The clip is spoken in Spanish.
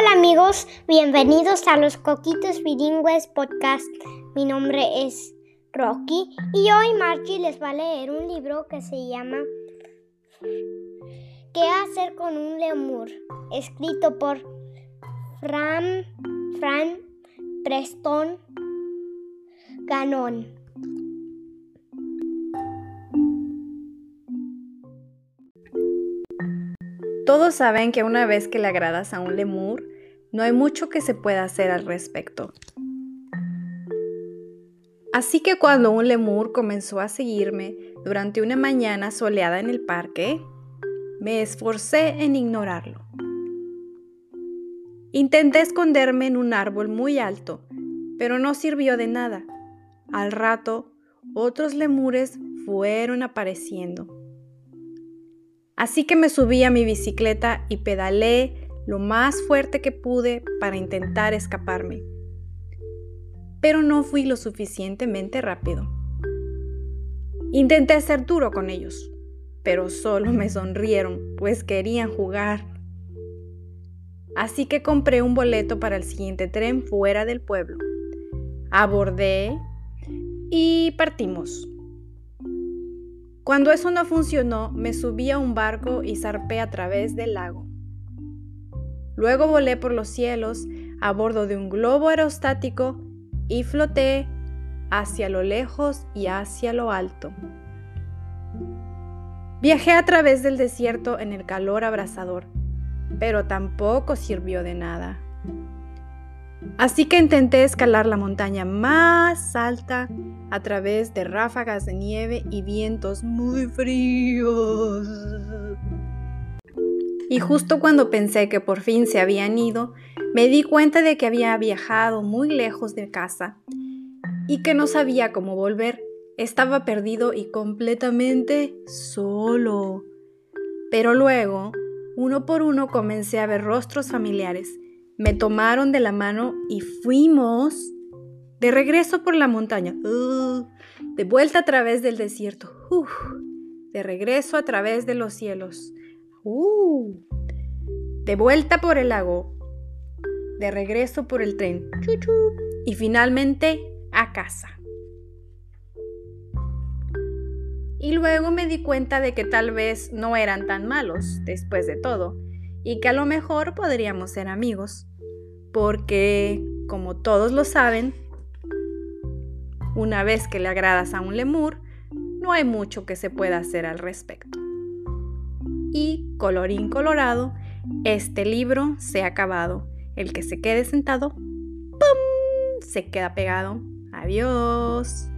Hola amigos, bienvenidos a los Coquitos Bilingües Podcast. Mi nombre es Rocky y hoy Margie les va a leer un libro que se llama ¿Qué hacer con un lemur? Escrito por Fran, Fran Preston Ganon. Todos saben que una vez que le agradas a un lemur, no hay mucho que se pueda hacer al respecto. Así que cuando un lemur comenzó a seguirme durante una mañana soleada en el parque, me esforcé en ignorarlo. Intenté esconderme en un árbol muy alto, pero no sirvió de nada. Al rato, otros lemures fueron apareciendo. Así que me subí a mi bicicleta y pedalé lo más fuerte que pude para intentar escaparme. Pero no fui lo suficientemente rápido. Intenté ser duro con ellos, pero solo me sonrieron, pues querían jugar. Así que compré un boleto para el siguiente tren fuera del pueblo. Abordé y partimos. Cuando eso no funcionó, me subí a un barco y zarpé a través del lago. Luego volé por los cielos a bordo de un globo aerostático y floté hacia lo lejos y hacia lo alto. Viajé a través del desierto en el calor abrasador, pero tampoco sirvió de nada. Así que intenté escalar la montaña más alta a través de ráfagas de nieve y vientos muy fríos. Y justo cuando pensé que por fin se habían ido, me di cuenta de que había viajado muy lejos de casa y que no sabía cómo volver. Estaba perdido y completamente solo. Pero luego, uno por uno, comencé a ver rostros familiares. Me tomaron de la mano y fuimos de regreso por la montaña, de vuelta a través del desierto, de regreso a través de los cielos, uh, de vuelta por el lago, de regreso por el tren, y finalmente a casa. Y luego me di cuenta de que tal vez no eran tan malos después de todo, y que a lo mejor podríamos ser amigos, porque, como todos lo saben, una vez que le agradas a un lemur, no hay mucho que se pueda hacer al respecto. Y, colorín colorado, este libro se ha acabado. El que se quede sentado, ¡pum! se queda pegado. Adiós.